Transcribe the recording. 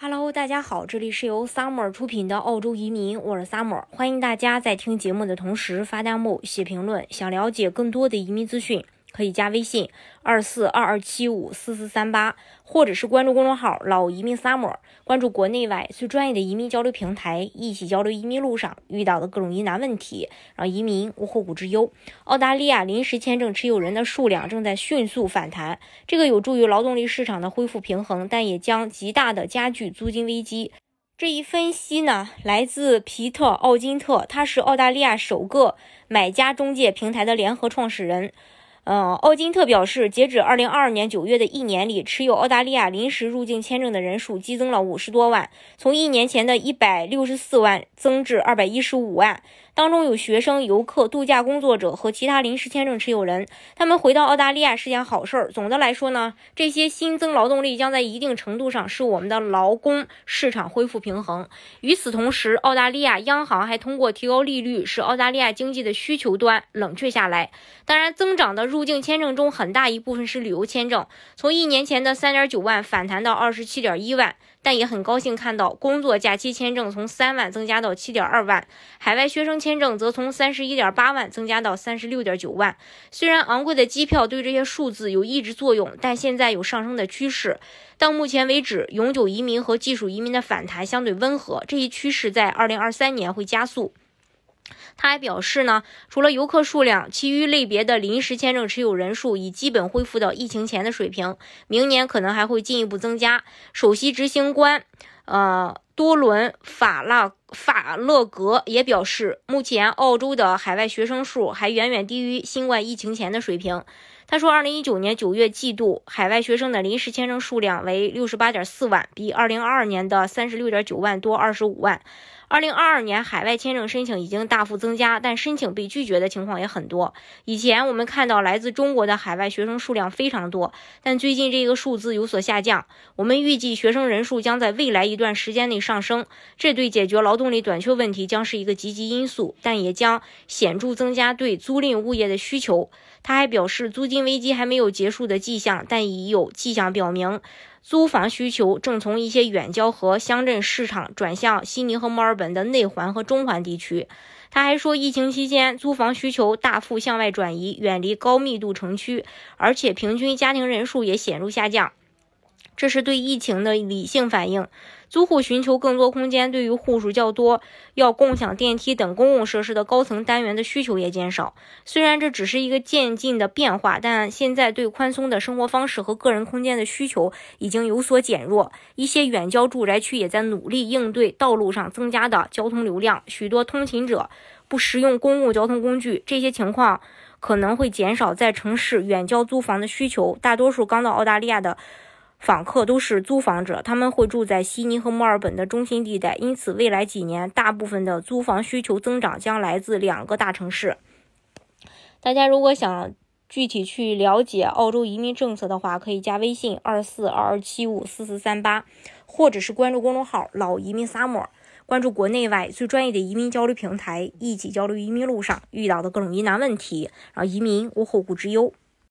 Hello，大家好，这里是由 Summer 出品的澳洲移民，我是 Summer，欢迎大家在听节目的同时发弹幕、写评论。想了解更多的移民资讯。可以加微信二四二二七五四四三八，或者是关注公众号“老移民 summer”，关注国内外最专业的移民交流平台，一起交流移民路上遇到的各种疑难问题，让移民无后顾之忧。澳大利亚临时签证持有人的数量正在迅速反弹，这个有助于劳动力市场的恢复平衡，但也将极大的加剧租金危机。这一分析呢，来自皮特·奥金特，他是澳大利亚首个买家中介平台的联合创始人。嗯，奥金特表示，截止二零二二年九月的一年里，持有澳大利亚临时入境签证的人数激增了五十多万，从一年前的一百六十四万增至二百一十五万。当中有学生、游客、度假工作者和其他临时签证持有人，他们回到澳大利亚是件好事儿。总的来说呢，这些新增劳动力将在一定程度上使我们的劳工市场恢复平衡。与此同时，澳大利亚央行还通过提高利率，使澳大利亚经济的需求端冷却下来。当然，增长的入境签证中很大一部分是旅游签证，从一年前的三点九万反弹到二十七点一万。但也很高兴看到，工作假期签证从三万增加到七点二万，海外学生签证则从三十一点八万增加到三十六点九万。虽然昂贵的机票对这些数字有抑制作用，但现在有上升的趋势。到目前为止，永久移民和技术移民的反弹相对温和，这一趋势在二零二三年会加速。他还表示呢，除了游客数量，其余类别的临时签证持有人数已基本恢复到疫情前的水平，明年可能还会进一步增加。首席执行官，呃，多伦法拉法勒格也表示，目前澳洲的海外学生数还远远低于新冠疫情前的水平。他说，二零一九年九月季度海外学生的临时签证数量为六十八点四万，比二零二二年的三十六点九万多二十五万。二零二二年海外签证申请已经大幅增加，但申请被拒绝的情况也很多。以前我们看到来自中国的海外学生数量非常多，但最近这个数字有所下降。我们预计学生人数将在未来一段时间内上升，这对解决劳动力短缺问题将是一个积极因素，但也将显著增加对租赁物业的需求。他还表示，租金危机还没有结束的迹象，但已有迹象表明。租房需求正从一些远郊和乡镇市场转向悉尼和墨尔本的内环和中环地区。他还说，疫情期间租房需求大幅向外转移，远离高密度城区，而且平均家庭人数也显著下降。这是对疫情的理性反应。租户寻求更多空间，对于户数较多、要共享电梯等公共设施的高层单元的需求也减少。虽然这只是一个渐进的变化，但现在对宽松的生活方式和个人空间的需求已经有所减弱。一些远郊住宅区也在努力应对道路上增加的交通流量。许多通勤者不使用公共交通工具，这些情况可能会减少在城市远郊租房的需求。大多数刚到澳大利亚的。访客都是租房者，他们会住在悉尼和墨尔本的中心地带，因此未来几年大部分的租房需求增长将来自两个大城市。大家如果想具体去了解澳洲移民政策的话，可以加微信二四二二七五四四三八，或者是关注公众号“老移民 summer”，关注国内外最专业的移民交流平台，一起交流移民路上遇到的各种疑难问题，让移民无后顾之忧。